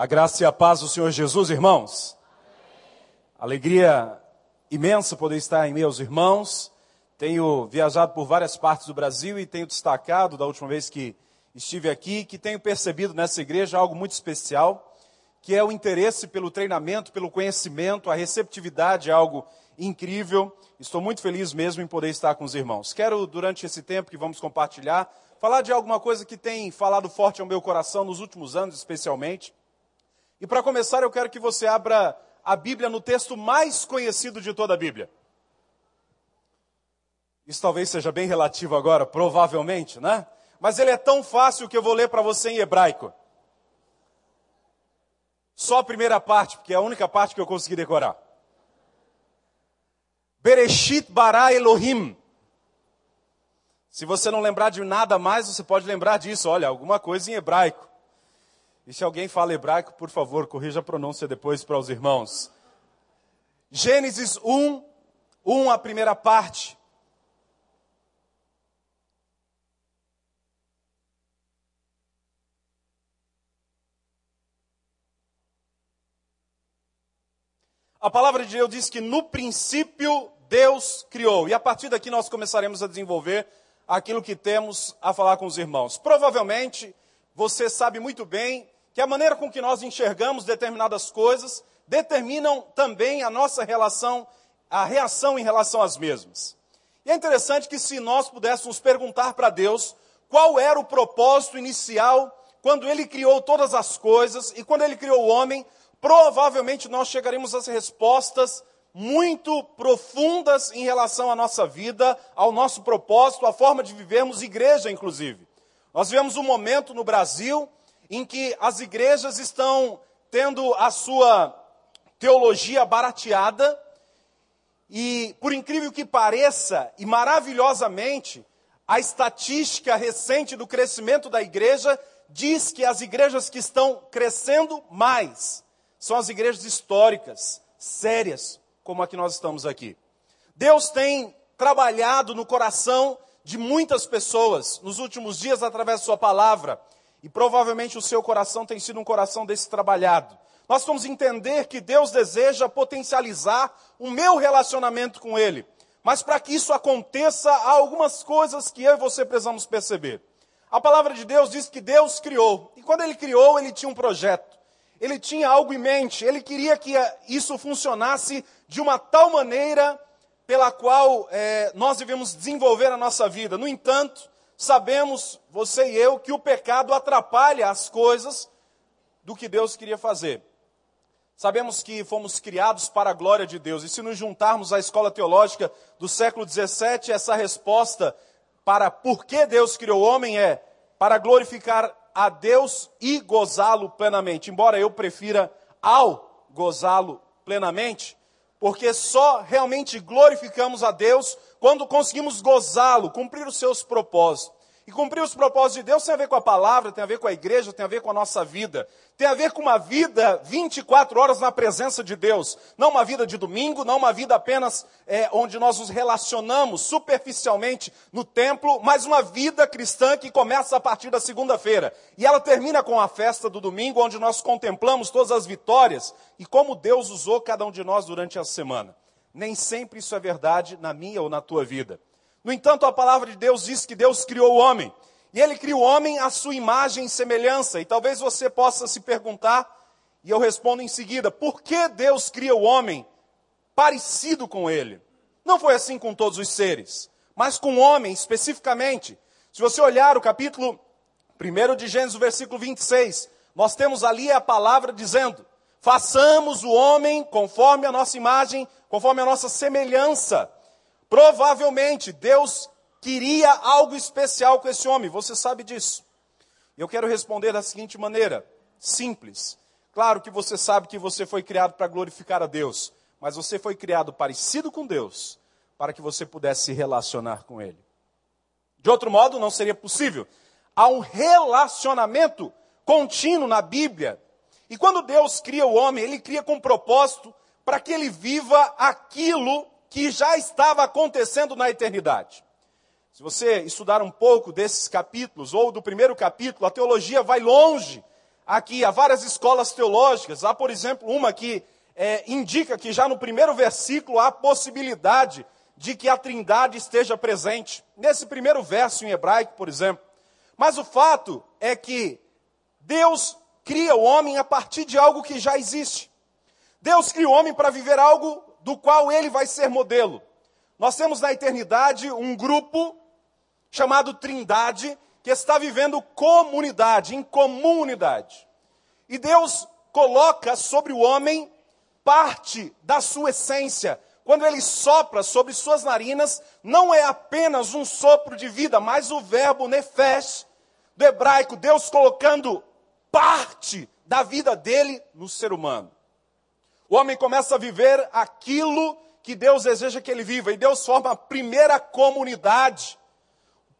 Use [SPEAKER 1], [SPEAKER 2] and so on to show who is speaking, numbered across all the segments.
[SPEAKER 1] A graça e a paz do Senhor Jesus, irmãos. Alegria imensa poder estar em meus irmãos. Tenho viajado por várias partes do Brasil e tenho destacado da última vez que estive aqui que tenho percebido nessa igreja algo muito especial, que é o interesse pelo treinamento, pelo conhecimento, a receptividade é algo incrível. Estou muito feliz mesmo em poder estar com os irmãos. Quero, durante esse tempo que vamos compartilhar, falar de alguma coisa que tem falado forte ao meu coração nos últimos anos, especialmente e para começar, eu quero que você abra a Bíblia no texto mais conhecido de toda a Bíblia. Isso talvez seja bem relativo agora, provavelmente, né? Mas ele é tão fácil que eu vou ler para você em hebraico. Só a primeira parte, porque é a única parte que eu consegui decorar. Bereshit bara Elohim. Se você não lembrar de nada mais, você pode lembrar disso. Olha, alguma coisa em hebraico. E se alguém fala hebraico, por favor, corrija a pronúncia depois para os irmãos. Gênesis 1, 1, a primeira parte. A palavra de Deus diz que no princípio Deus criou. E a partir daqui nós começaremos a desenvolver aquilo que temos a falar com os irmãos. Provavelmente você sabe muito bem que a maneira com que nós enxergamos determinadas coisas determinam também a nossa relação, a reação em relação às mesmas. E é interessante que se nós pudéssemos perguntar para Deus qual era o propósito inicial quando ele criou todas as coisas e quando ele criou o homem, provavelmente nós chegaremos às respostas muito profundas em relação à nossa vida, ao nosso propósito, à forma de vivermos igreja, inclusive. Nós vivemos um momento no Brasil em que as igrejas estão tendo a sua teologia barateada, e por incrível que pareça, e maravilhosamente, a estatística recente do crescimento da igreja diz que as igrejas que estão crescendo mais são as igrejas históricas, sérias, como a que nós estamos aqui. Deus tem trabalhado no coração de muitas pessoas nos últimos dias através da sua palavra. E provavelmente o seu coração tem sido um coração desse trabalhado. Nós vamos entender que Deus deseja potencializar o meu relacionamento com Ele. Mas para que isso aconteça, há algumas coisas que eu e você precisamos perceber. A palavra de Deus diz que Deus criou. E quando Ele criou, Ele tinha um projeto. Ele tinha algo em mente. Ele queria que isso funcionasse de uma tal maneira pela qual é, nós devemos desenvolver a nossa vida. No entanto, sabemos, você e eu, que o pecado atrapalha as coisas do que Deus queria fazer. Sabemos que fomos criados para a glória de Deus, e se nos juntarmos à escola teológica do século XVII, essa resposta para por que Deus criou o homem é para glorificar a Deus e gozá-lo plenamente. Embora eu prefira ao gozá-lo plenamente, porque só realmente glorificamos a Deus quando conseguimos gozá-lo, cumprir os seus propósitos. E cumprir os propósitos de Deus tem a ver com a palavra, tem a ver com a igreja, tem a ver com a nossa vida. Tem a ver com uma vida 24 horas na presença de Deus. Não uma vida de domingo, não uma vida apenas é, onde nós nos relacionamos superficialmente no templo, mas uma vida cristã que começa a partir da segunda-feira. E ela termina com a festa do domingo, onde nós contemplamos todas as vitórias e como Deus usou cada um de nós durante a semana. Nem sempre isso é verdade na minha ou na tua vida. No entanto, a palavra de Deus diz que Deus criou o homem. E ele criou o homem à sua imagem e semelhança. E talvez você possa se perguntar, e eu respondo em seguida: por que Deus cria o homem parecido com ele? Não foi assim com todos os seres, mas com o homem especificamente. Se você olhar o capítulo 1 de Gênesis, versículo 26, nós temos ali a palavra dizendo: façamos o homem conforme a nossa imagem, conforme a nossa semelhança. Provavelmente Deus queria algo especial com esse homem, você sabe disso. Eu quero responder da seguinte maneira, simples. Claro que você sabe que você foi criado para glorificar a Deus, mas você foi criado parecido com Deus, para que você pudesse se relacionar com Ele. De outro modo, não seria possível. Há um relacionamento contínuo na Bíblia. E quando Deus cria o homem, Ele cria com propósito para que ele viva aquilo que já estava acontecendo na eternidade. Se você estudar um pouco desses capítulos, ou do primeiro capítulo, a teologia vai longe aqui, há várias escolas teológicas. Há, por exemplo, uma que é, indica que já no primeiro versículo há a possibilidade de que a trindade esteja presente. Nesse primeiro verso em hebraico, por exemplo. Mas o fato é que Deus cria o homem a partir de algo que já existe. Deus cria o homem para viver algo do qual ele vai ser modelo. Nós temos na eternidade um grupo chamado Trindade que está vivendo comunidade, em comunidade. E Deus coloca sobre o homem parte da sua essência. Quando ele sopra sobre suas narinas, não é apenas um sopro de vida, mas o verbo nefesh, do hebraico, Deus colocando parte da vida dele no ser humano. O homem começa a viver aquilo que Deus deseja que ele viva, e Deus forma a primeira comunidade,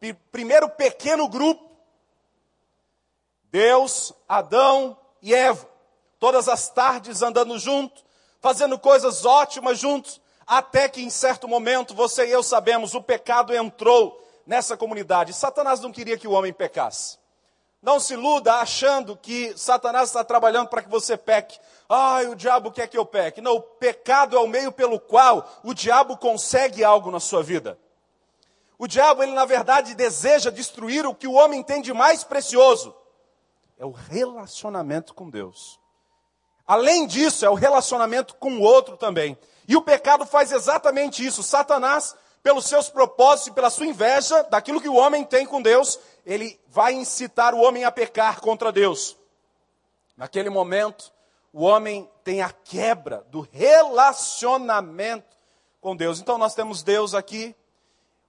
[SPEAKER 1] o primeiro pequeno grupo. Deus, Adão e Eva, todas as tardes andando juntos, fazendo coisas ótimas juntos, até que em certo momento você e eu sabemos, o pecado entrou nessa comunidade. Satanás não queria que o homem pecasse. Não se iluda achando que Satanás está trabalhando para que você peque. Ai, o diabo quer que eu peque. Não, o pecado é o meio pelo qual o diabo consegue algo na sua vida. O diabo, ele na verdade deseja destruir o que o homem tem de mais precioso. É o relacionamento com Deus. Além disso, é o relacionamento com o outro também. E o pecado faz exatamente isso. Satanás pelos seus propósitos e pela sua inveja daquilo que o homem tem com Deus, ele vai incitar o homem a pecar contra Deus. Naquele momento, o homem tem a quebra do relacionamento com Deus. Então nós temos Deus aqui,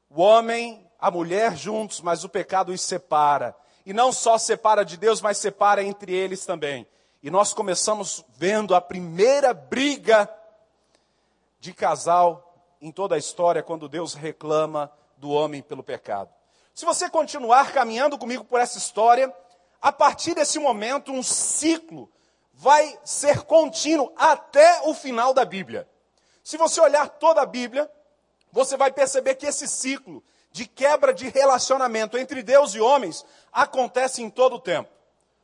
[SPEAKER 1] o homem, a mulher juntos, mas o pecado os separa. E não só separa de Deus, mas separa entre eles também. E nós começamos vendo a primeira briga de casal em toda a história quando Deus reclama do homem pelo pecado. Se você continuar caminhando comigo por essa história, a partir desse momento, um ciclo vai ser contínuo até o final da Bíblia. Se você olhar toda a Bíblia, você vai perceber que esse ciclo de quebra de relacionamento entre Deus e homens acontece em todo o tempo.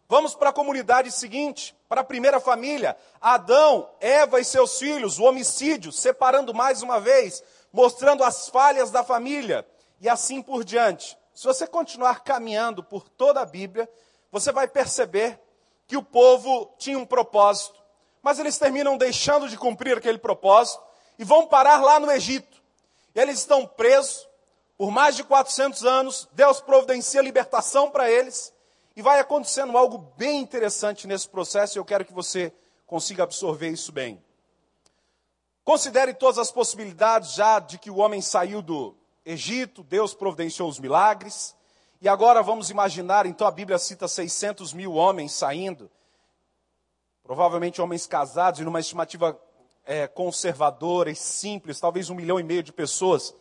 [SPEAKER 1] Vamos para a comunidade seguinte, para a primeira família. Adão, Eva e seus filhos, o homicídio, separando mais uma vez, mostrando as falhas da família e assim por diante. Se você continuar caminhando por toda a Bíblia, você vai perceber que o povo tinha um propósito, mas eles terminam deixando de cumprir aquele propósito e vão parar lá no Egito. Eles estão presos por mais de 400 anos, Deus providencia libertação para eles e vai acontecendo algo bem interessante nesse processo e eu quero que você consiga absorver isso bem. Considere todas as possibilidades já de que o homem saiu do Egito, Deus providenciou os milagres. E agora vamos imaginar, então a Bíblia cita 600 mil homens saindo, provavelmente homens casados, e numa estimativa é, conservadora e simples, talvez um milhão e meio de pessoas,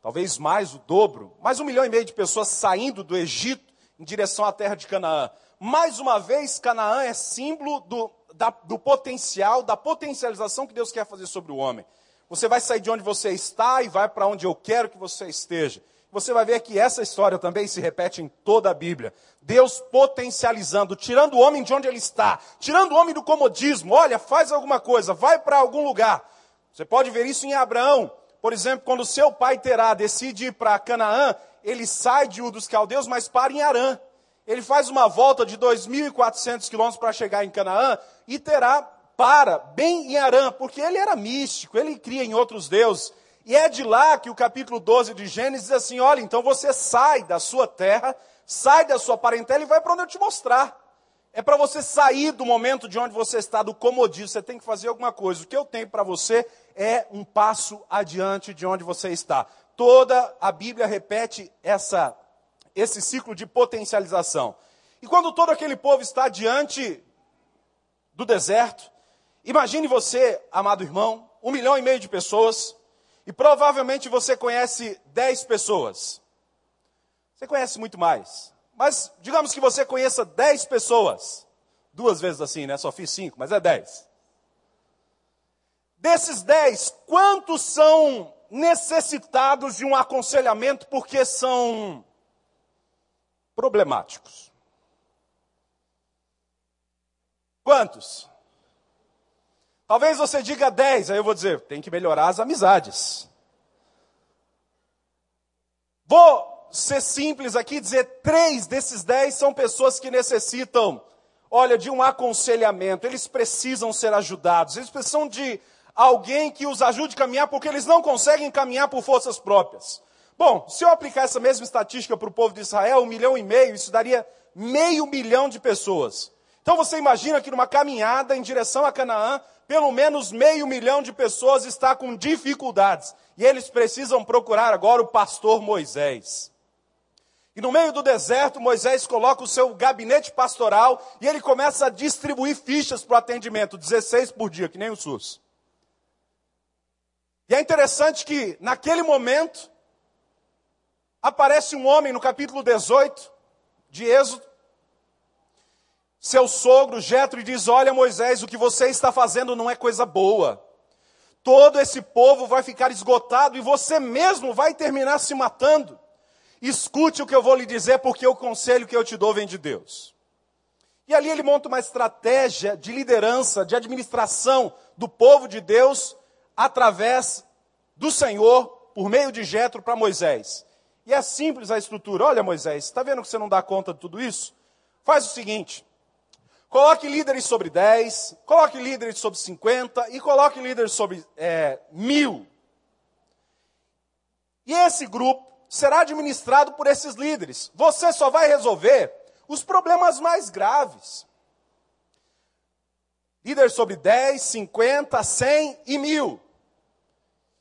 [SPEAKER 1] talvez mais, o dobro, mais um milhão e meio de pessoas saindo do Egito em direção à terra de Canaã. Mais uma vez, Canaã é símbolo do, da, do potencial, da potencialização que Deus quer fazer sobre o homem. Você vai sair de onde você está e vai para onde eu quero que você esteja. Você vai ver que essa história também se repete em toda a Bíblia. Deus potencializando, tirando o homem de onde ele está, tirando o homem do comodismo. Olha, faz alguma coisa, vai para algum lugar. Você pode ver isso em Abraão. Por exemplo, quando seu pai Terá decide ir para Canaã, ele sai de Ur dos Caldeus, mas para em Arã. Ele faz uma volta de 2.400 quilômetros para chegar em Canaã e terá para bem em Arã, porque ele era místico, ele cria em outros deuses. E é de lá que o capítulo 12 de Gênesis diz assim: olha, então você sai da sua terra, sai da sua parentela e vai para onde eu te mostrar. É para você sair do momento de onde você está, do comodismo, você tem que fazer alguma coisa. O que eu tenho para você é um passo adiante de onde você está toda a Bíblia repete essa, esse ciclo de potencialização. E quando todo aquele povo está diante do deserto, imagine você, amado irmão, um milhão e meio de pessoas, e provavelmente você conhece dez pessoas. Você conhece muito mais. Mas digamos que você conheça dez pessoas. Duas vezes assim, né? Só fiz cinco, mas é dez. Desses dez, quantos são necessitados de um aconselhamento porque são problemáticos. Quantos? Talvez você diga 10, aí eu vou dizer, tem que melhorar as amizades. Vou ser simples aqui, dizer três desses dez são pessoas que necessitam, olha, de um aconselhamento, eles precisam ser ajudados, eles precisam de alguém que os ajude a caminhar, porque eles não conseguem caminhar por forças próprias. Bom, se eu aplicar essa mesma estatística para o povo de Israel, um milhão e meio, isso daria meio milhão de pessoas. Então você imagina que numa caminhada em direção a Canaã, pelo menos meio milhão de pessoas está com dificuldades. E eles precisam procurar agora o pastor Moisés. E no meio do deserto, Moisés coloca o seu gabinete pastoral e ele começa a distribuir fichas para o atendimento, 16 por dia, que nem o SUS. E é interessante que, naquele momento, aparece um homem no capítulo 18 de Êxodo, seu sogro Jetro, diz: Olha, Moisés, o que você está fazendo não é coisa boa. Todo esse povo vai ficar esgotado e você mesmo vai terminar se matando. Escute o que eu vou lhe dizer, porque o conselho que eu te dou vem de Deus. E ali ele monta uma estratégia de liderança, de administração do povo de Deus, através do Senhor, por meio de Jetro para Moisés. E é simples a estrutura. Olha, Moisés, está vendo que você não dá conta de tudo isso? Faz o seguinte: coloque líderes sobre 10, coloque líderes sobre 50 e coloque líderes sobre é, mil. E esse grupo será administrado por esses líderes. Você só vai resolver os problemas mais graves. Líder sobre 10, 50, 100 e mil.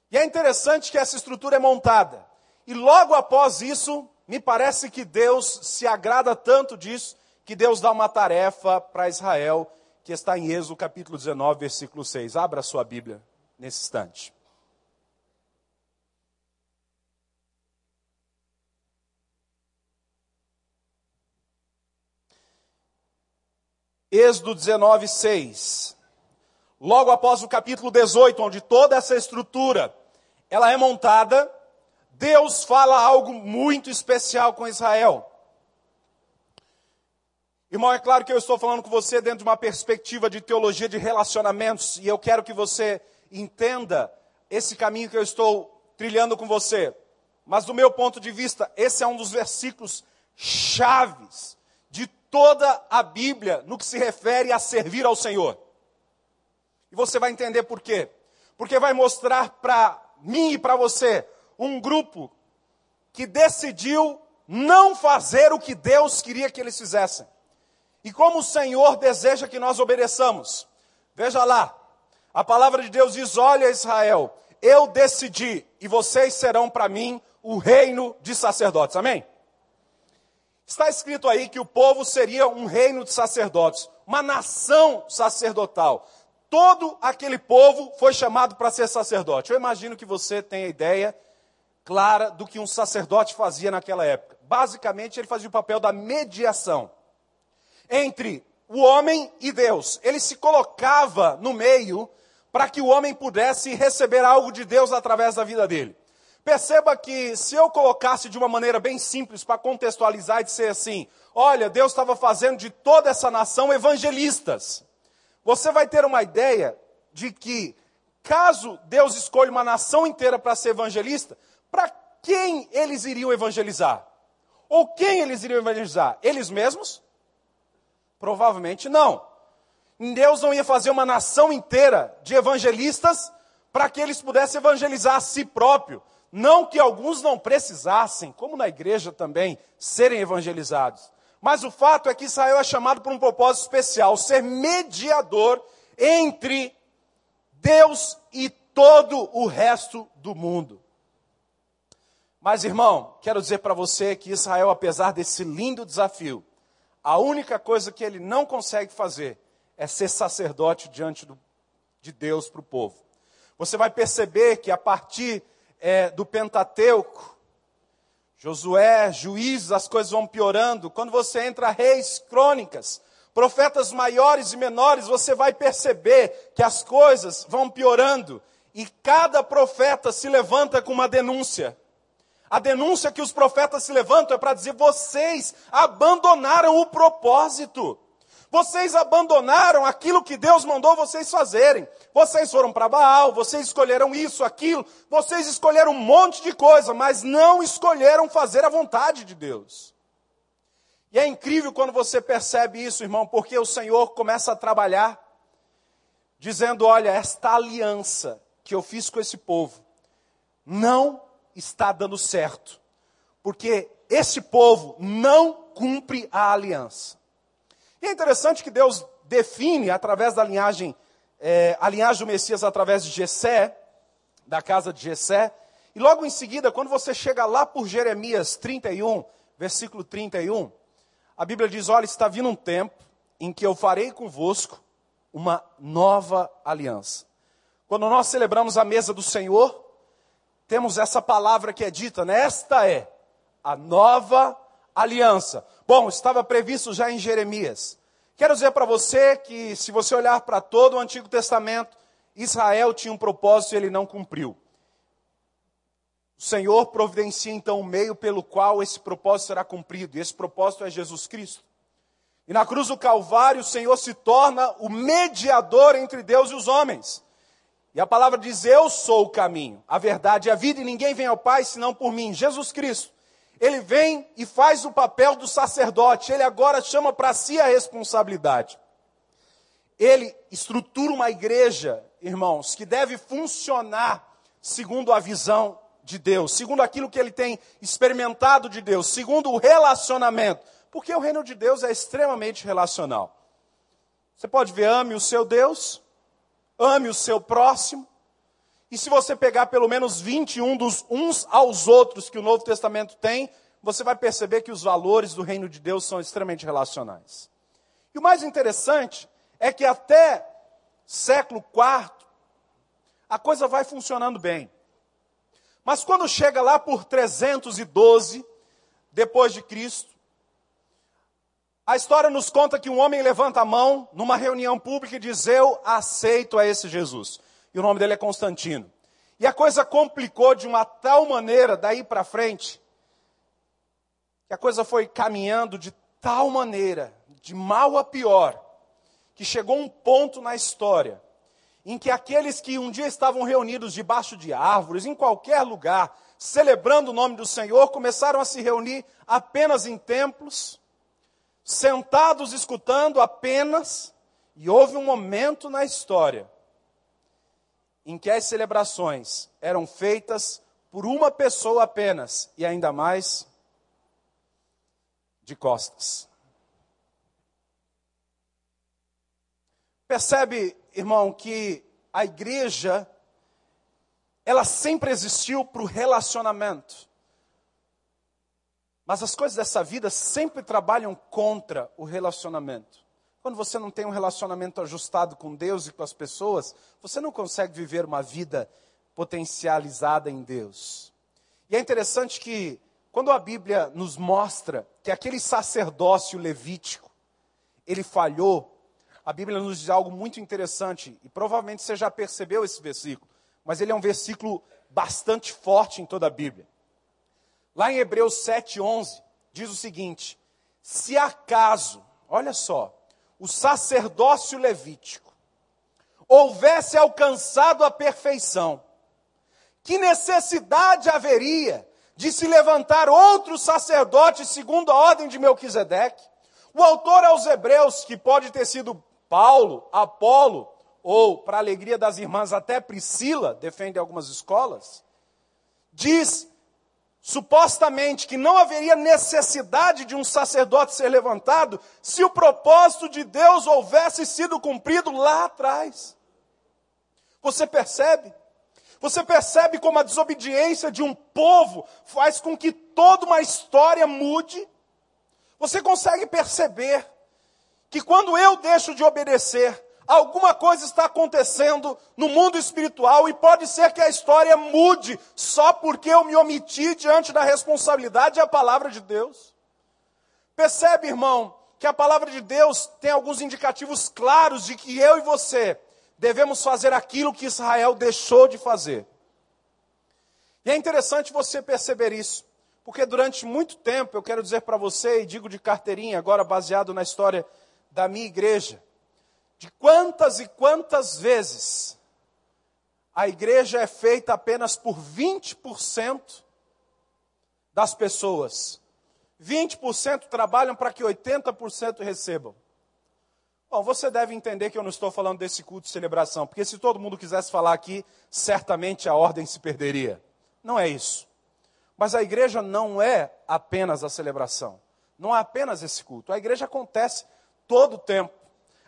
[SPEAKER 1] E é interessante que essa estrutura é montada. E logo após isso, me parece que Deus se agrada tanto disso, que Deus dá uma tarefa para Israel, que está em Êxodo capítulo 19, versículo 6. Abra a sua Bíblia nesse instante. Êxodo 19, 6. Logo após o capítulo 18, onde toda essa estrutura ela é montada, Deus fala algo muito especial com Israel. Irmão, é claro que eu estou falando com você dentro de uma perspectiva de teologia de relacionamentos, e eu quero que você entenda esse caminho que eu estou trilhando com você. Mas do meu ponto de vista, esse é um dos versículos chaves de toda a Bíblia no que se refere a servir ao Senhor. E você vai entender por quê. Porque vai mostrar para mim e para você um grupo que decidiu não fazer o que Deus queria que eles fizessem. E como o Senhor deseja que nós obedeçamos. Veja lá, a palavra de Deus diz: Olha, Israel, eu decidi, e vocês serão para mim o reino de sacerdotes. Amém? Está escrito aí que o povo seria um reino de sacerdotes, uma nação sacerdotal. Todo aquele povo foi chamado para ser sacerdote. Eu imagino que você tenha ideia clara do que um sacerdote fazia naquela época. Basicamente, ele fazia o papel da mediação entre o homem e Deus. Ele se colocava no meio para que o homem pudesse receber algo de Deus através da vida dele. Perceba que se eu colocasse de uma maneira bem simples para contextualizar e dizer assim: olha, Deus estava fazendo de toda essa nação evangelistas. Você vai ter uma ideia de que, caso Deus escolha uma nação inteira para ser evangelista, para quem eles iriam evangelizar? Ou quem eles iriam evangelizar? Eles mesmos? Provavelmente não. Deus não ia fazer uma nação inteira de evangelistas para que eles pudessem evangelizar a si próprio. Não que alguns não precisassem, como na igreja também, serem evangelizados. Mas o fato é que Israel é chamado por um propósito especial, ser mediador entre Deus e todo o resto do mundo. Mas, irmão, quero dizer para você que Israel, apesar desse lindo desafio, a única coisa que ele não consegue fazer é ser sacerdote diante do, de Deus para o povo. Você vai perceber que a partir é, do Pentateuco, Josué, juízes, as coisas vão piorando. Quando você entra reis, crônicas, profetas maiores e menores, você vai perceber que as coisas vão piorando. E cada profeta se levanta com uma denúncia. A denúncia que os profetas se levantam é para dizer: vocês abandonaram o propósito. Vocês abandonaram aquilo que Deus mandou vocês fazerem. Vocês foram para Baal, vocês escolheram isso, aquilo, vocês escolheram um monte de coisa, mas não escolheram fazer a vontade de Deus. E é incrível quando você percebe isso, irmão, porque o Senhor começa a trabalhar, dizendo: olha, esta aliança que eu fiz com esse povo não está dando certo, porque esse povo não cumpre a aliança. E é interessante que Deus define, através da linhagem, é, a linhagem do Messias através de Jessé, da casa de Jessé, e logo em seguida, quando você chega lá por Jeremias 31, versículo 31, a Bíblia diz: Olha, está vindo um tempo em que eu farei convosco uma nova aliança. Quando nós celebramos a mesa do Senhor, temos essa palavra que é dita, né? Esta é a nova aliança. Bom, estava previsto já em Jeremias. Quero dizer para você que, se você olhar para todo o Antigo Testamento, Israel tinha um propósito e ele não cumpriu. O Senhor providencia então o um meio pelo qual esse propósito será cumprido, e esse propósito é Jesus Cristo. E na cruz do Calvário, o Senhor se torna o mediador entre Deus e os homens. E a palavra diz: Eu sou o caminho, a verdade e a vida, e ninguém vem ao Pai senão por mim, Jesus Cristo. Ele vem e faz o papel do sacerdote, ele agora chama para si a responsabilidade. Ele estrutura uma igreja, irmãos, que deve funcionar segundo a visão de Deus, segundo aquilo que ele tem experimentado de Deus, segundo o relacionamento, porque o reino de Deus é extremamente relacional. Você pode ver, ame o seu Deus, ame o seu próximo. E se você pegar pelo menos 21 dos uns aos outros que o Novo Testamento tem, você vai perceber que os valores do reino de Deus são extremamente relacionais. E o mais interessante é que até século IV, a coisa vai funcionando bem. Mas quando chega lá por 312 depois de Cristo, a história nos conta que um homem levanta a mão numa reunião pública e diz: Eu aceito a esse Jesus. E o nome dele é Constantino. E a coisa complicou de uma tal maneira daí para frente, que a coisa foi caminhando de tal maneira, de mal a pior, que chegou um ponto na história em que aqueles que um dia estavam reunidos debaixo de árvores, em qualquer lugar, celebrando o nome do Senhor, começaram a se reunir apenas em templos sentados escutando apenas, e houve um momento na história em que as celebrações eram feitas por uma pessoa apenas, e ainda mais de costas. Percebe, irmão, que a igreja, ela sempre existiu para o relacionamento. Mas as coisas dessa vida sempre trabalham contra o relacionamento. Quando você não tem um relacionamento ajustado com Deus e com as pessoas, você não consegue viver uma vida potencializada em Deus. E é interessante que, quando a Bíblia nos mostra que aquele sacerdócio levítico, ele falhou, a Bíblia nos diz algo muito interessante, e provavelmente você já percebeu esse versículo, mas ele é um versículo bastante forte em toda a Bíblia. Lá em Hebreus 7:11 diz o seguinte: Se acaso, olha só, o sacerdócio levítico houvesse alcançado a perfeição, que necessidade haveria de se levantar outro sacerdote segundo a ordem de Melquisedeque? O autor aos Hebreus, que pode ter sido Paulo, Apolo, ou, para alegria das irmãs, até Priscila, defende algumas escolas, diz supostamente que não haveria necessidade de um sacerdote ser levantado se o propósito de Deus houvesse sido cumprido lá atrás. Você percebe? Você percebe como a desobediência de um povo faz com que toda uma história mude? Você consegue perceber que quando eu deixo de obedecer, alguma coisa está acontecendo no mundo espiritual e pode ser que a história mude só porque eu me omiti diante da responsabilidade e a palavra de Deus. Percebe, irmão, que a palavra de Deus tem alguns indicativos claros de que eu e você devemos fazer aquilo que Israel deixou de fazer. E é interessante você perceber isso, porque durante muito tempo, eu quero dizer para você, e digo de carteirinha, agora baseado na história da minha igreja de quantas e quantas vezes a igreja é feita apenas por 20% das pessoas. 20% trabalham para que 80% recebam. Bom, você deve entender que eu não estou falando desse culto de celebração, porque se todo mundo quisesse falar aqui, certamente a ordem se perderia. Não é isso. Mas a igreja não é apenas a celebração. Não é apenas esse culto. A igreja acontece todo o tempo.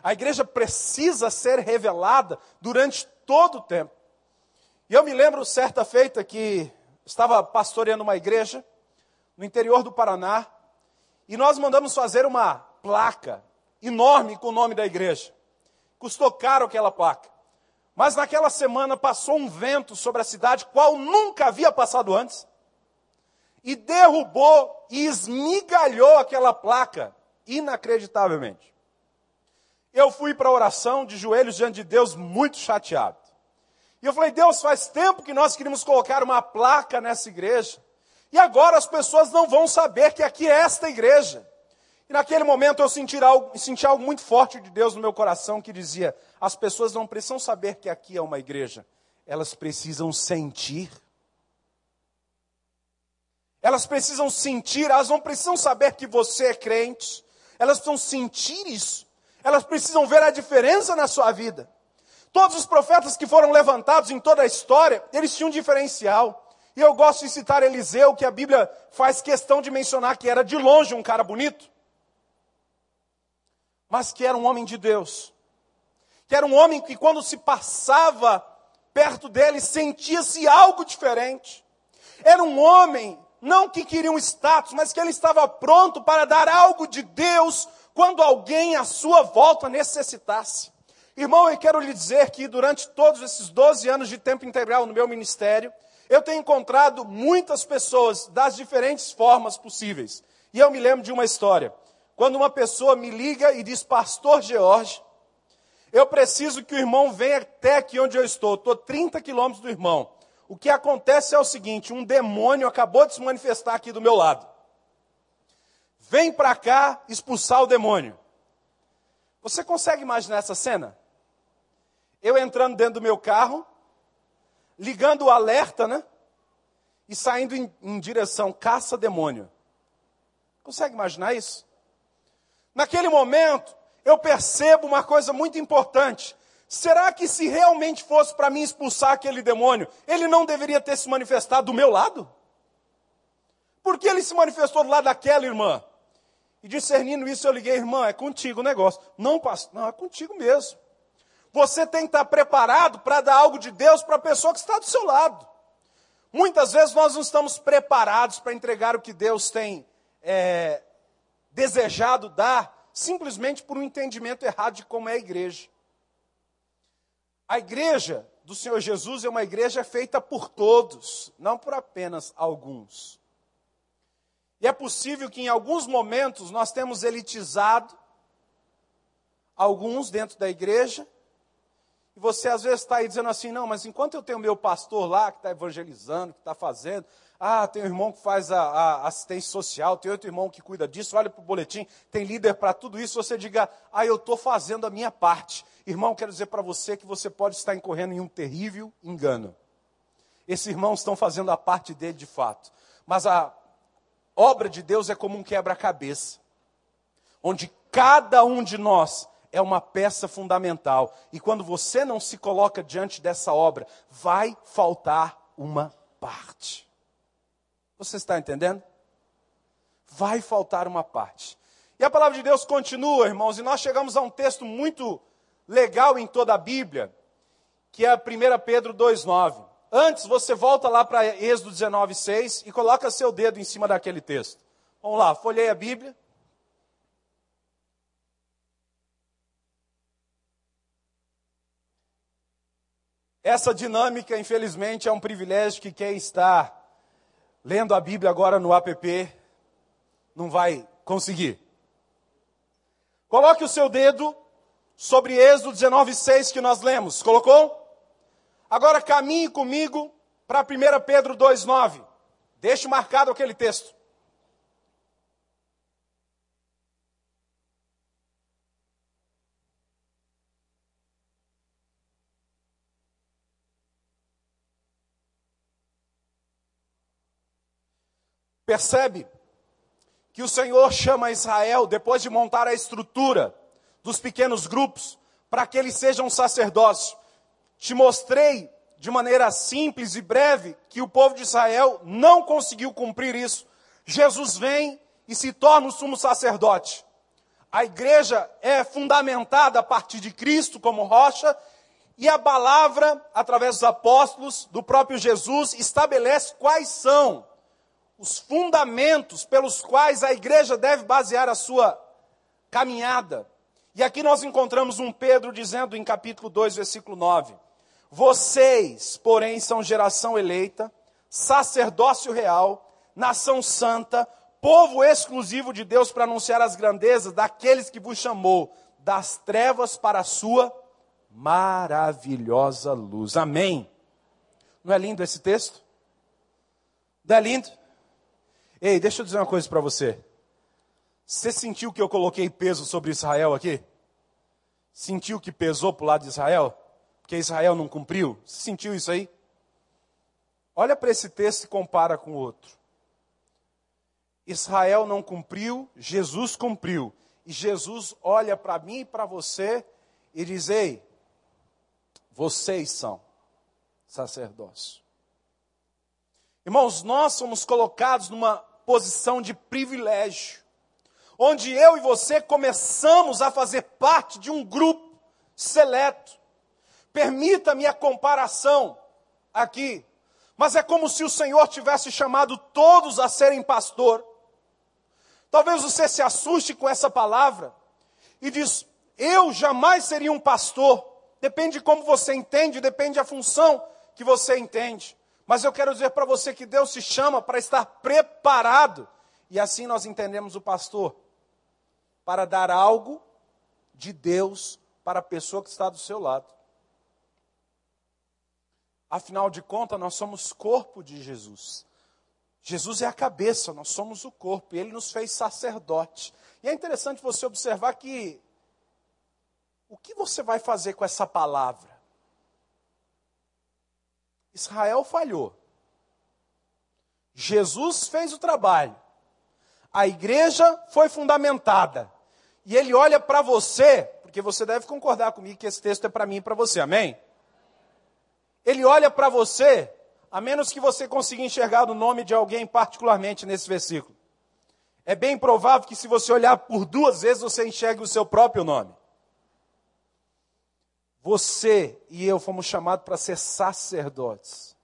[SPEAKER 1] A igreja precisa ser revelada durante todo o tempo. E eu me lembro certa feita que estava pastoreando uma igreja no interior do Paraná e nós mandamos fazer uma placa enorme com o nome da igreja. Custou caro aquela placa. Mas naquela semana passou um vento sobre a cidade, qual nunca havia passado antes, e derrubou e esmigalhou aquela placa, inacreditavelmente. Eu fui para a oração de joelhos diante de Deus, muito chateado. E eu falei, Deus, faz tempo que nós queríamos colocar uma placa nessa igreja. E agora as pessoas não vão saber que aqui é esta igreja. E naquele momento eu senti algo, senti algo muito forte de Deus no meu coração que dizia: as pessoas não precisam saber que aqui é uma igreja, elas precisam sentir. Elas precisam sentir, elas não precisam saber que você é crente, elas precisam sentir isso, elas precisam ver a diferença na sua vida. Todos os profetas que foram levantados em toda a história, eles tinham um diferencial. E eu gosto de citar Eliseu, que a Bíblia faz questão de mencionar que era de longe um cara bonito mas que era um homem de Deus. Que era um homem que, quando se passava perto dele, sentia-se algo diferente. Era um homem, não que queria um status, mas que ele estava pronto para dar algo de Deus quando alguém à sua volta necessitasse. Irmão, eu quero lhe dizer que durante todos esses 12 anos de tempo integral no meu ministério, eu tenho encontrado muitas pessoas das diferentes formas possíveis. E eu me lembro de uma história. Quando uma pessoa me liga e diz, Pastor George, eu preciso que o irmão venha até aqui onde eu estou. Estou 30 quilômetros do irmão. O que acontece é o seguinte: um demônio acabou de se manifestar aqui do meu lado. Vem para cá expulsar o demônio. Você consegue imaginar essa cena? Eu entrando dentro do meu carro, ligando o alerta, né? E saindo em, em direção caça-demônio. Consegue imaginar isso? Naquele momento, eu percebo uma coisa muito importante. Será que se realmente fosse para mim expulsar aquele demônio, ele não deveria ter se manifestado do meu lado? Por que ele se manifestou do lado daquela irmã? E discernindo isso, eu liguei, irmã, é contigo o negócio. Não, pastor, não, é contigo mesmo. Você tem que estar preparado para dar algo de Deus para a pessoa que está do seu lado. Muitas vezes nós não estamos preparados para entregar o que Deus tem é, desejado dar simplesmente por um entendimento errado de como é a igreja. A igreja do Senhor Jesus é uma igreja feita por todos, não por apenas alguns. E é possível que em alguns momentos nós temos elitizado alguns dentro da igreja, e você às vezes está aí dizendo assim: não, mas enquanto eu tenho meu pastor lá que está evangelizando, que está fazendo, ah, tem um irmão que faz a, a assistência social, tem outro irmão que cuida disso, olha para o boletim, tem líder para tudo isso. Você diga, ah, eu estou fazendo a minha parte. Irmão, quero dizer para você que você pode estar incorrendo em um terrível engano. Esses irmãos estão fazendo a parte dele de fato. Mas a obra de Deus é como um quebra-cabeça, onde cada um de nós é uma peça fundamental. E quando você não se coloca diante dessa obra, vai faltar uma parte. Você está entendendo? Vai faltar uma parte. E a palavra de Deus continua, irmãos, e nós chegamos a um texto muito legal em toda a Bíblia, que é 1 Pedro 2,9. Antes, você volta lá para Êxodo 19,6 e coloca seu dedo em cima daquele texto. Vamos lá, folhei a Bíblia. Essa dinâmica, infelizmente, é um privilégio que quem está lendo a Bíblia agora no app, não vai conseguir. Coloque o seu dedo sobre Êxodo 19,6 que nós lemos. Colocou? Agora caminhe comigo para 1 Pedro 2,9. Deixe marcado aquele texto. Percebe que o Senhor chama Israel, depois de montar a estrutura dos pequenos grupos, para que eles sejam sacerdócio. Te mostrei de maneira simples e breve que o povo de Israel não conseguiu cumprir isso. Jesus vem e se torna o sumo sacerdote. A igreja é fundamentada a partir de Cristo como rocha, e a palavra, através dos apóstolos, do próprio Jesus, estabelece quais são os fundamentos pelos quais a igreja deve basear a sua caminhada. E aqui nós encontramos um Pedro dizendo em capítulo 2, versículo 9: Vocês, porém, são geração eleita, sacerdócio real, nação santa, povo exclusivo de Deus para anunciar as grandezas daqueles que vos chamou das trevas para a sua maravilhosa luz. Amém. Não é lindo esse texto? Não é lindo? Ei, deixa eu dizer uma coisa para você. Você sentiu que eu coloquei peso sobre Israel aqui? Sentiu que pesou para o lado de Israel? Porque Israel não cumpriu? Você sentiu isso aí? Olha para esse texto e compara com o outro. Israel não cumpriu, Jesus cumpriu. E Jesus olha para mim e para você e diz: Ei, vocês são sacerdócio. Irmãos, nós somos colocados numa posição de privilégio, onde eu e você começamos a fazer parte de um grupo seleto. Permita-me a comparação aqui, mas é como se o Senhor tivesse chamado todos a serem pastor Talvez você se assuste com essa palavra e diz: Eu jamais seria um pastor. Depende de como você entende, depende da função que você entende. Mas eu quero dizer para você que Deus se chama para estar preparado. E assim nós entendemos o pastor para dar algo de Deus para a pessoa que está do seu lado. Afinal de contas, nós somos corpo de Jesus. Jesus é a cabeça, nós somos o corpo, e ele nos fez sacerdote. E é interessante você observar que o que você vai fazer com essa palavra? Israel falhou. Jesus fez o trabalho. A igreja foi fundamentada. E ele olha para você, porque você deve concordar comigo que esse texto é para mim e para você, amém? Ele olha para você a menos que você consiga enxergar o nome de alguém particularmente nesse versículo. É bem provável que se você olhar por duas vezes, você enxergue o seu próprio nome. Você e eu fomos chamados para ser sacerdotes,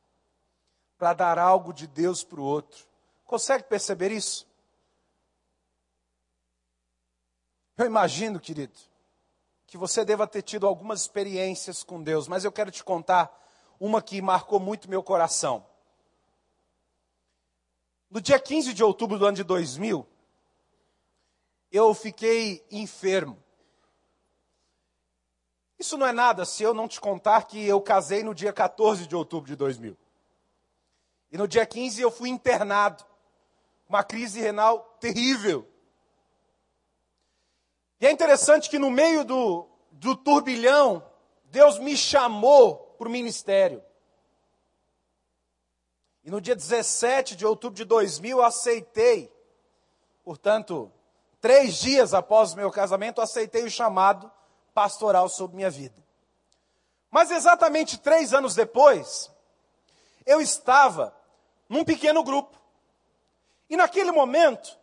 [SPEAKER 1] para dar algo de Deus para o outro. Consegue perceber isso? Eu imagino, querido, que você deva ter tido algumas experiências com Deus, mas eu quero te contar uma que marcou muito meu coração. No dia 15 de outubro do ano de 2000, eu fiquei enfermo. Isso não é nada se eu não te contar que eu casei no dia 14 de outubro de 2000. E no dia 15 eu fui internado. Uma crise renal terrível. E é interessante que no meio do, do turbilhão, Deus me chamou para o ministério. E no dia 17 de outubro de 2000, eu aceitei, portanto, três dias após o meu casamento, aceitei o chamado pastoral sobre minha vida. Mas exatamente três anos depois, eu estava num pequeno grupo. E naquele momento,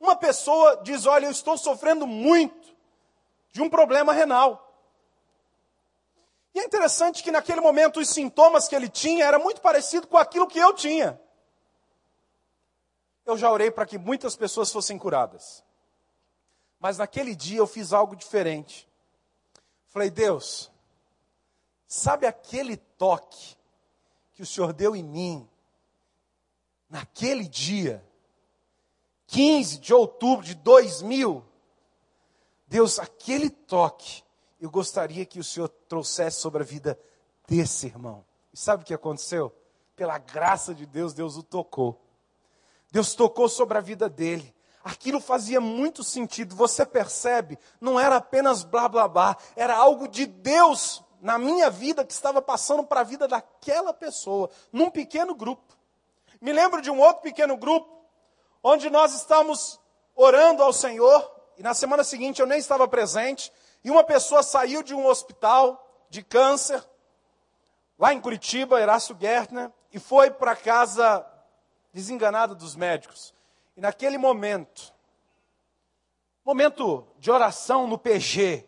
[SPEAKER 1] uma pessoa diz: Olha, eu estou sofrendo muito de um problema renal. E é interessante que naquele momento os sintomas que ele tinha era muito parecido com aquilo que eu tinha. Eu já orei para que muitas pessoas fossem curadas. Mas naquele dia eu fiz algo diferente. Falei, Deus, sabe aquele toque que o Senhor deu em mim naquele dia, 15 de outubro de 2000? Deus, aquele toque eu gostaria que o Senhor trouxesse sobre a vida desse irmão. E sabe o que aconteceu? Pela graça de Deus, Deus o tocou. Deus tocou sobre a vida dele. Aquilo fazia muito sentido. Você percebe? Não era apenas blá blá blá, era algo de Deus na minha vida que estava passando para a vida daquela pessoa, num pequeno grupo. Me lembro de um outro pequeno grupo, onde nós estamos orando ao Senhor, e na semana seguinte eu nem estava presente, e uma pessoa saiu de um hospital de câncer, lá em Curitiba, Erasto Gertner, e foi para casa desenganada dos médicos. E naquele momento, momento de oração no PG,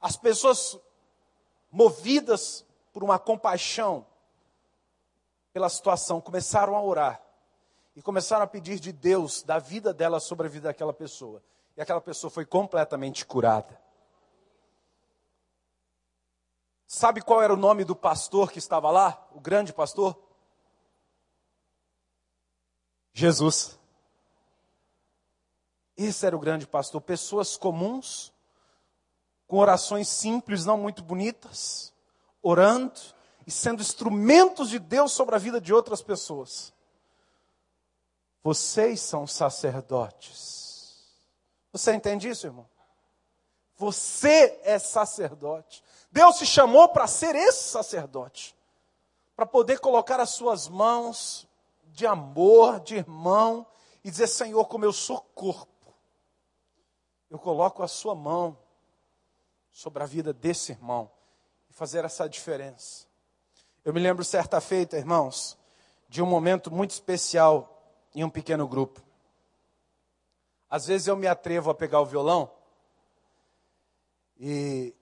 [SPEAKER 1] as pessoas movidas por uma compaixão pela situação começaram a orar e começaram a pedir de Deus da vida dela sobre a vida daquela pessoa. E aquela pessoa foi completamente curada. Sabe qual era o nome do pastor que estava lá? O grande pastor? Jesus. Esse era o grande pastor. Pessoas comuns, com orações simples, não muito bonitas, orando e sendo instrumentos de Deus sobre a vida de outras pessoas. Vocês são sacerdotes. Você entende isso, irmão? Você é sacerdote. Deus se chamou para ser esse sacerdote, para poder colocar as suas mãos de amor, de irmão, e dizer: Senhor, como eu sou corpo, eu coloco a sua mão sobre a vida desse irmão e fazer essa diferença. Eu me lembro certa feita, irmãos, de um momento muito especial em um pequeno grupo. Às vezes eu me atrevo a pegar o violão e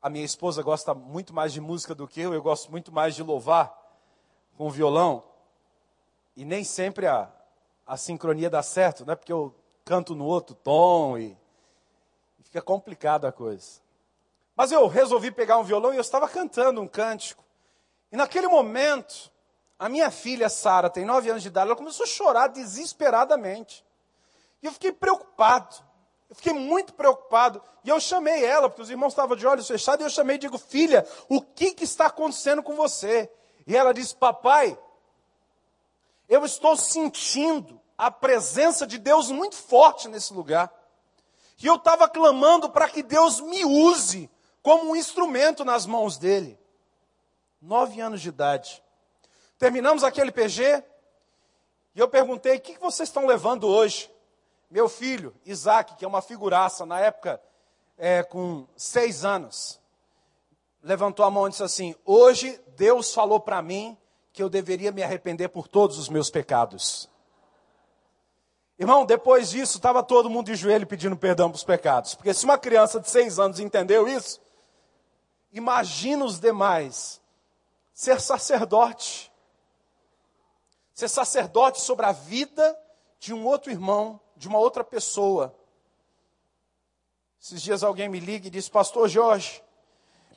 [SPEAKER 1] a minha esposa gosta muito mais de música do que eu, eu gosto muito mais de louvar com o violão. E nem sempre a, a sincronia dá certo, né? Porque eu canto no outro tom e, e fica complicada a coisa. Mas eu resolvi pegar um violão e eu estava cantando um cântico. E naquele momento, a minha filha Sara, tem nove anos de idade, ela começou a chorar desesperadamente. E eu fiquei preocupado. Eu fiquei muito preocupado. E eu chamei ela, porque os irmãos estavam de olhos fechados, e eu chamei e digo, filha, o que, que está acontecendo com você? E ela disse, papai, eu estou sentindo a presença de Deus muito forte nesse lugar. E eu estava clamando para que Deus me use como um instrumento nas mãos dele. Nove anos de idade. Terminamos aquele PG e eu perguntei: o que vocês estão levando hoje? Meu filho, Isaac, que é uma figuraça, na época, é, com seis anos, levantou a mão e disse assim: Hoje Deus falou para mim que eu deveria me arrepender por todos os meus pecados. Irmão, depois disso, estava todo mundo de joelho pedindo perdão para os pecados. Porque se uma criança de seis anos entendeu isso, imagina os demais. Ser sacerdote. Ser sacerdote sobre a vida de um outro irmão, de uma outra pessoa. Esses dias alguém me liga e diz, Pastor Jorge,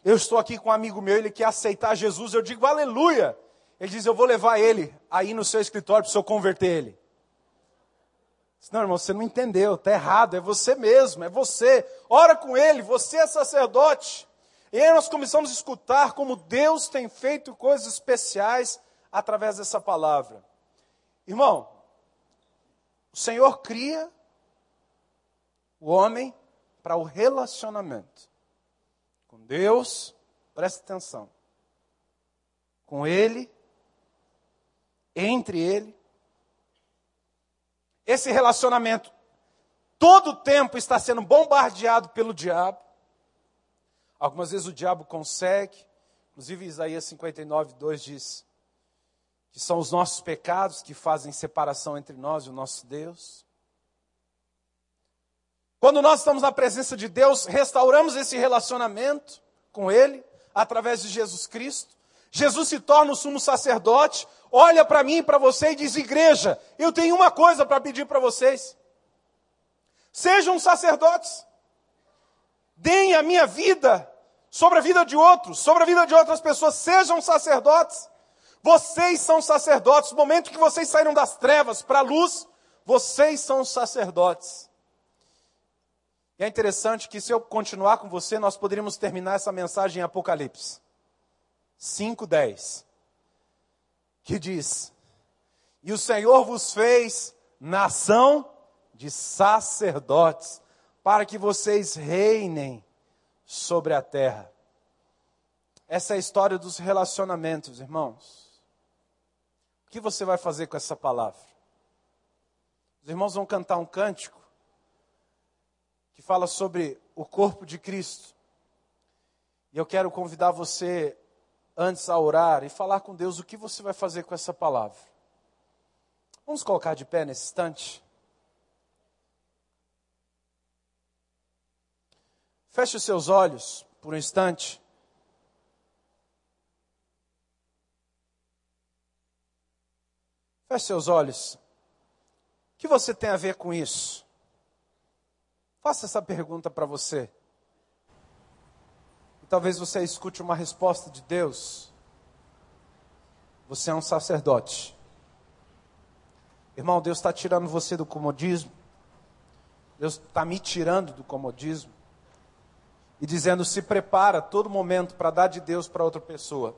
[SPEAKER 1] eu estou aqui com um amigo meu, ele quer aceitar Jesus. Eu digo, aleluia. Ele diz: Eu vou levar ele aí no seu escritório para o senhor converter ele. Não, irmão, você não entendeu, está errado, é você mesmo, é você. Ora com ele, você é sacerdote. E aí nós começamos a escutar como Deus tem feito coisas especiais através dessa palavra. Irmão, o Senhor cria o homem para o relacionamento com Deus, presta atenção, com Ele entre ele. Esse relacionamento todo o tempo está sendo bombardeado pelo diabo. Algumas vezes o diabo consegue, inclusive Isaías 59, 2 diz que são os nossos pecados que fazem separação entre nós e o nosso Deus. Quando nós estamos na presença de Deus, restauramos esse relacionamento com Ele através de Jesus Cristo. Jesus se torna o sumo sacerdote, olha para mim e para você e diz: Igreja, eu tenho uma coisa para pedir para vocês. Sejam sacerdotes. Deem a minha vida sobre a vida de outros, sobre a vida de outras pessoas. Sejam sacerdotes. Vocês são sacerdotes. No momento que vocês saíram das trevas para a luz, vocês são sacerdotes. E é interessante que se eu continuar com você, nós poderíamos terminar essa mensagem em Apocalipse. 5:10, que diz: E o Senhor vos fez nação de sacerdotes, para que vocês reinem sobre a terra. Essa é a história dos relacionamentos, irmãos. O que você vai fazer com essa palavra? Os irmãos vão cantar um cântico que fala sobre o corpo de Cristo. E eu quero convidar você, antes a orar e falar com Deus o que você vai fazer com essa palavra. Vamos colocar de pé nesse instante. Feche os seus olhos por um instante. Feche seus olhos. O que você tem a ver com isso? Faça essa pergunta para você. E talvez você escute uma resposta de Deus. Você é um sacerdote. Irmão, Deus está tirando você do comodismo. Deus está me tirando do comodismo. E dizendo: se prepara todo momento para dar de Deus para outra pessoa.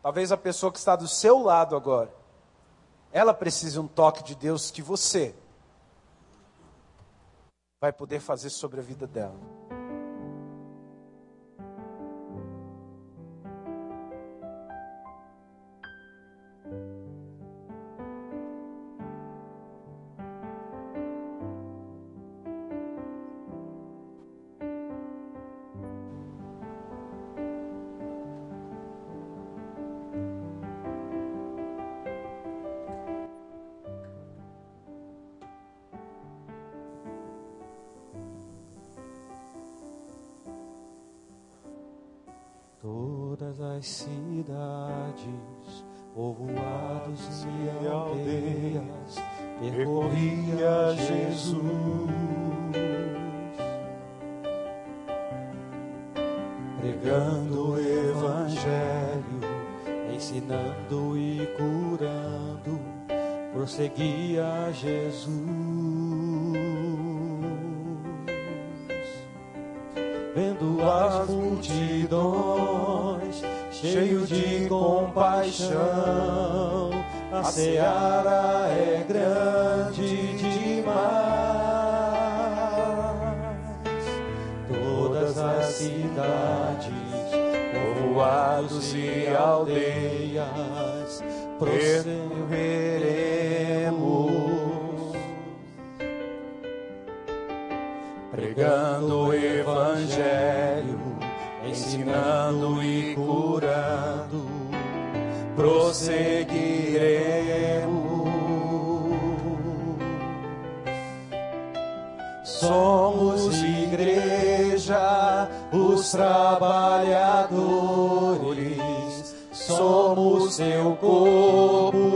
[SPEAKER 1] Talvez a pessoa que está do seu lado agora ela precisa de um toque de Deus que você vai poder fazer sobre a vida dela.
[SPEAKER 2] Todas as cidades, povoados e aldeias, percorria Jesus. Pregando o Evangelho, ensinando e curando, prosseguia Jesus. vendo as multidões, cheio de compaixão. A seara é grande demais. Todas as cidades, povoados e aldeias, percorreremos igreja, os trabalhadores, somos seu corpo,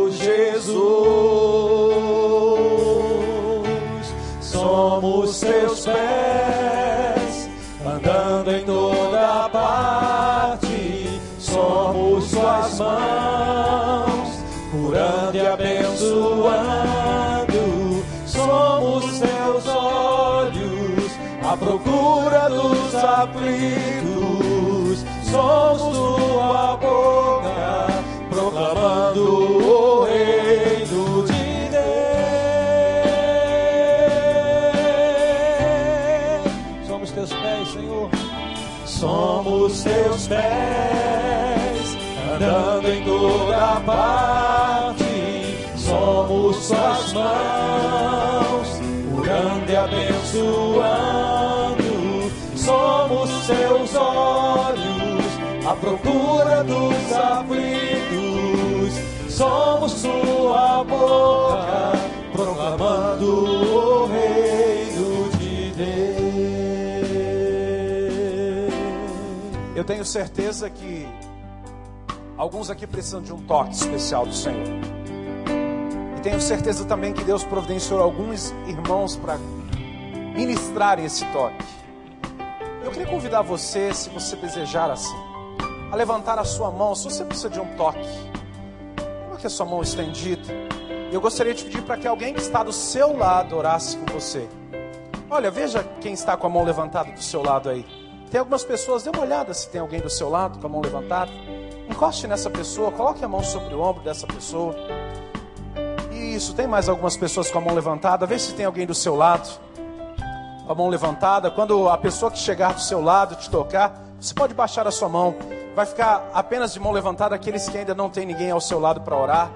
[SPEAKER 2] aflitos, somos tua boca, proclamando o reino de somos teus pés, andando em toda parte, somos suas mãos, curando e abençoando, somos seus olhos, à procura dos aflitos, somos sua boca, proclamando o reino de Deus.
[SPEAKER 1] Eu tenho certeza que alguns aqui precisam de um toque especial do Senhor. E tenho certeza também que Deus providenciou alguns irmãos para ministrar esse toque. Eu queria convidar você, se você desejar assim, a levantar a sua mão, se você precisa de um toque. Coloque a sua mão estendida. Eu gostaria de pedir para que alguém que está do seu lado orasse com você. Olha, veja quem está com a mão levantada do seu lado aí. Tem algumas pessoas, dê uma olhada se tem alguém do seu lado com a mão levantada. Encoste nessa pessoa, coloque a mão sobre o ombro dessa pessoa. Isso, tem mais algumas pessoas com a mão levantada. Vê se tem alguém do seu lado com a mão levantada. Quando a pessoa que chegar do seu lado te tocar, você pode baixar a sua mão. Vai ficar apenas de mão levantada aqueles que ainda não tem ninguém ao seu lado para orar.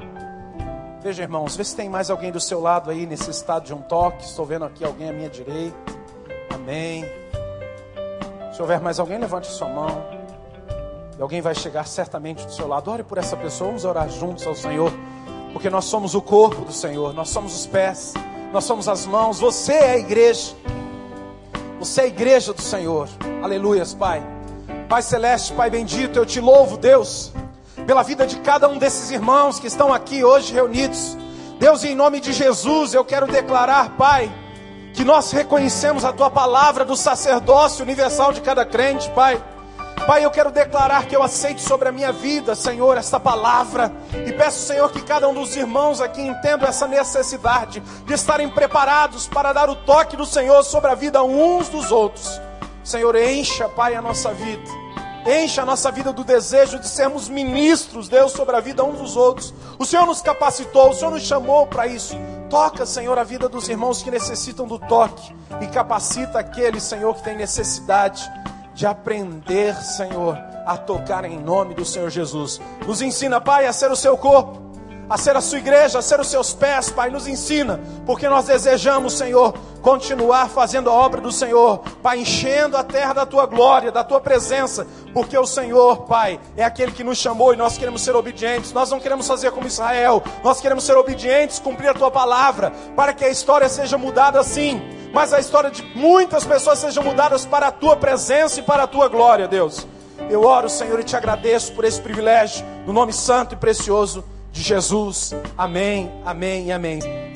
[SPEAKER 1] Veja, irmãos, vê se tem mais alguém do seu lado aí necessitado de um toque. Estou vendo aqui alguém à minha direita. Amém. Se houver mais alguém, levante sua mão. E alguém vai chegar certamente do seu lado. Ore por essa pessoa. Vamos orar juntos ao Senhor. Porque nós somos o corpo do Senhor. Nós somos os pés. Nós somos as mãos. Você é a igreja. Você é a igreja do Senhor. Aleluias, Pai. Pai celeste, Pai bendito, eu te louvo, Deus, pela vida de cada um desses irmãos que estão aqui hoje reunidos. Deus, em nome de Jesus, eu quero declarar, Pai, que nós reconhecemos a tua palavra do sacerdócio universal de cada crente, Pai. Pai, eu quero declarar que eu aceito sobre a minha vida, Senhor, esta palavra. E peço, Senhor, que cada um dos irmãos aqui entenda essa necessidade de estarem preparados para dar o toque do Senhor sobre a vida uns dos outros. Senhor, encha, Pai, a nossa vida. Encha a nossa vida do desejo de sermos ministros, Deus, sobre a vida uns dos outros. O Senhor nos capacitou, o Senhor nos chamou para isso. Toca, Senhor, a vida dos irmãos que necessitam do toque e capacita aquele, Senhor, que tem necessidade de aprender, Senhor, a tocar em nome do Senhor Jesus. Nos ensina, Pai, a ser o seu corpo a ser a sua igreja, a ser os seus pés, Pai, nos ensina, porque nós desejamos, Senhor, continuar fazendo a obra do Senhor, Pai, enchendo a terra da tua glória, da tua presença, porque o Senhor, Pai, é aquele que nos chamou e nós queremos ser obedientes. Nós não queremos fazer como Israel, nós queremos ser obedientes, cumprir a tua palavra, para que a história seja mudada assim, mas a história de muitas pessoas sejam mudadas para a tua presença e para a tua glória, Deus. Eu oro, Senhor, e te agradeço por esse privilégio, no nome santo e precioso de Jesus. Amém, amém e amém.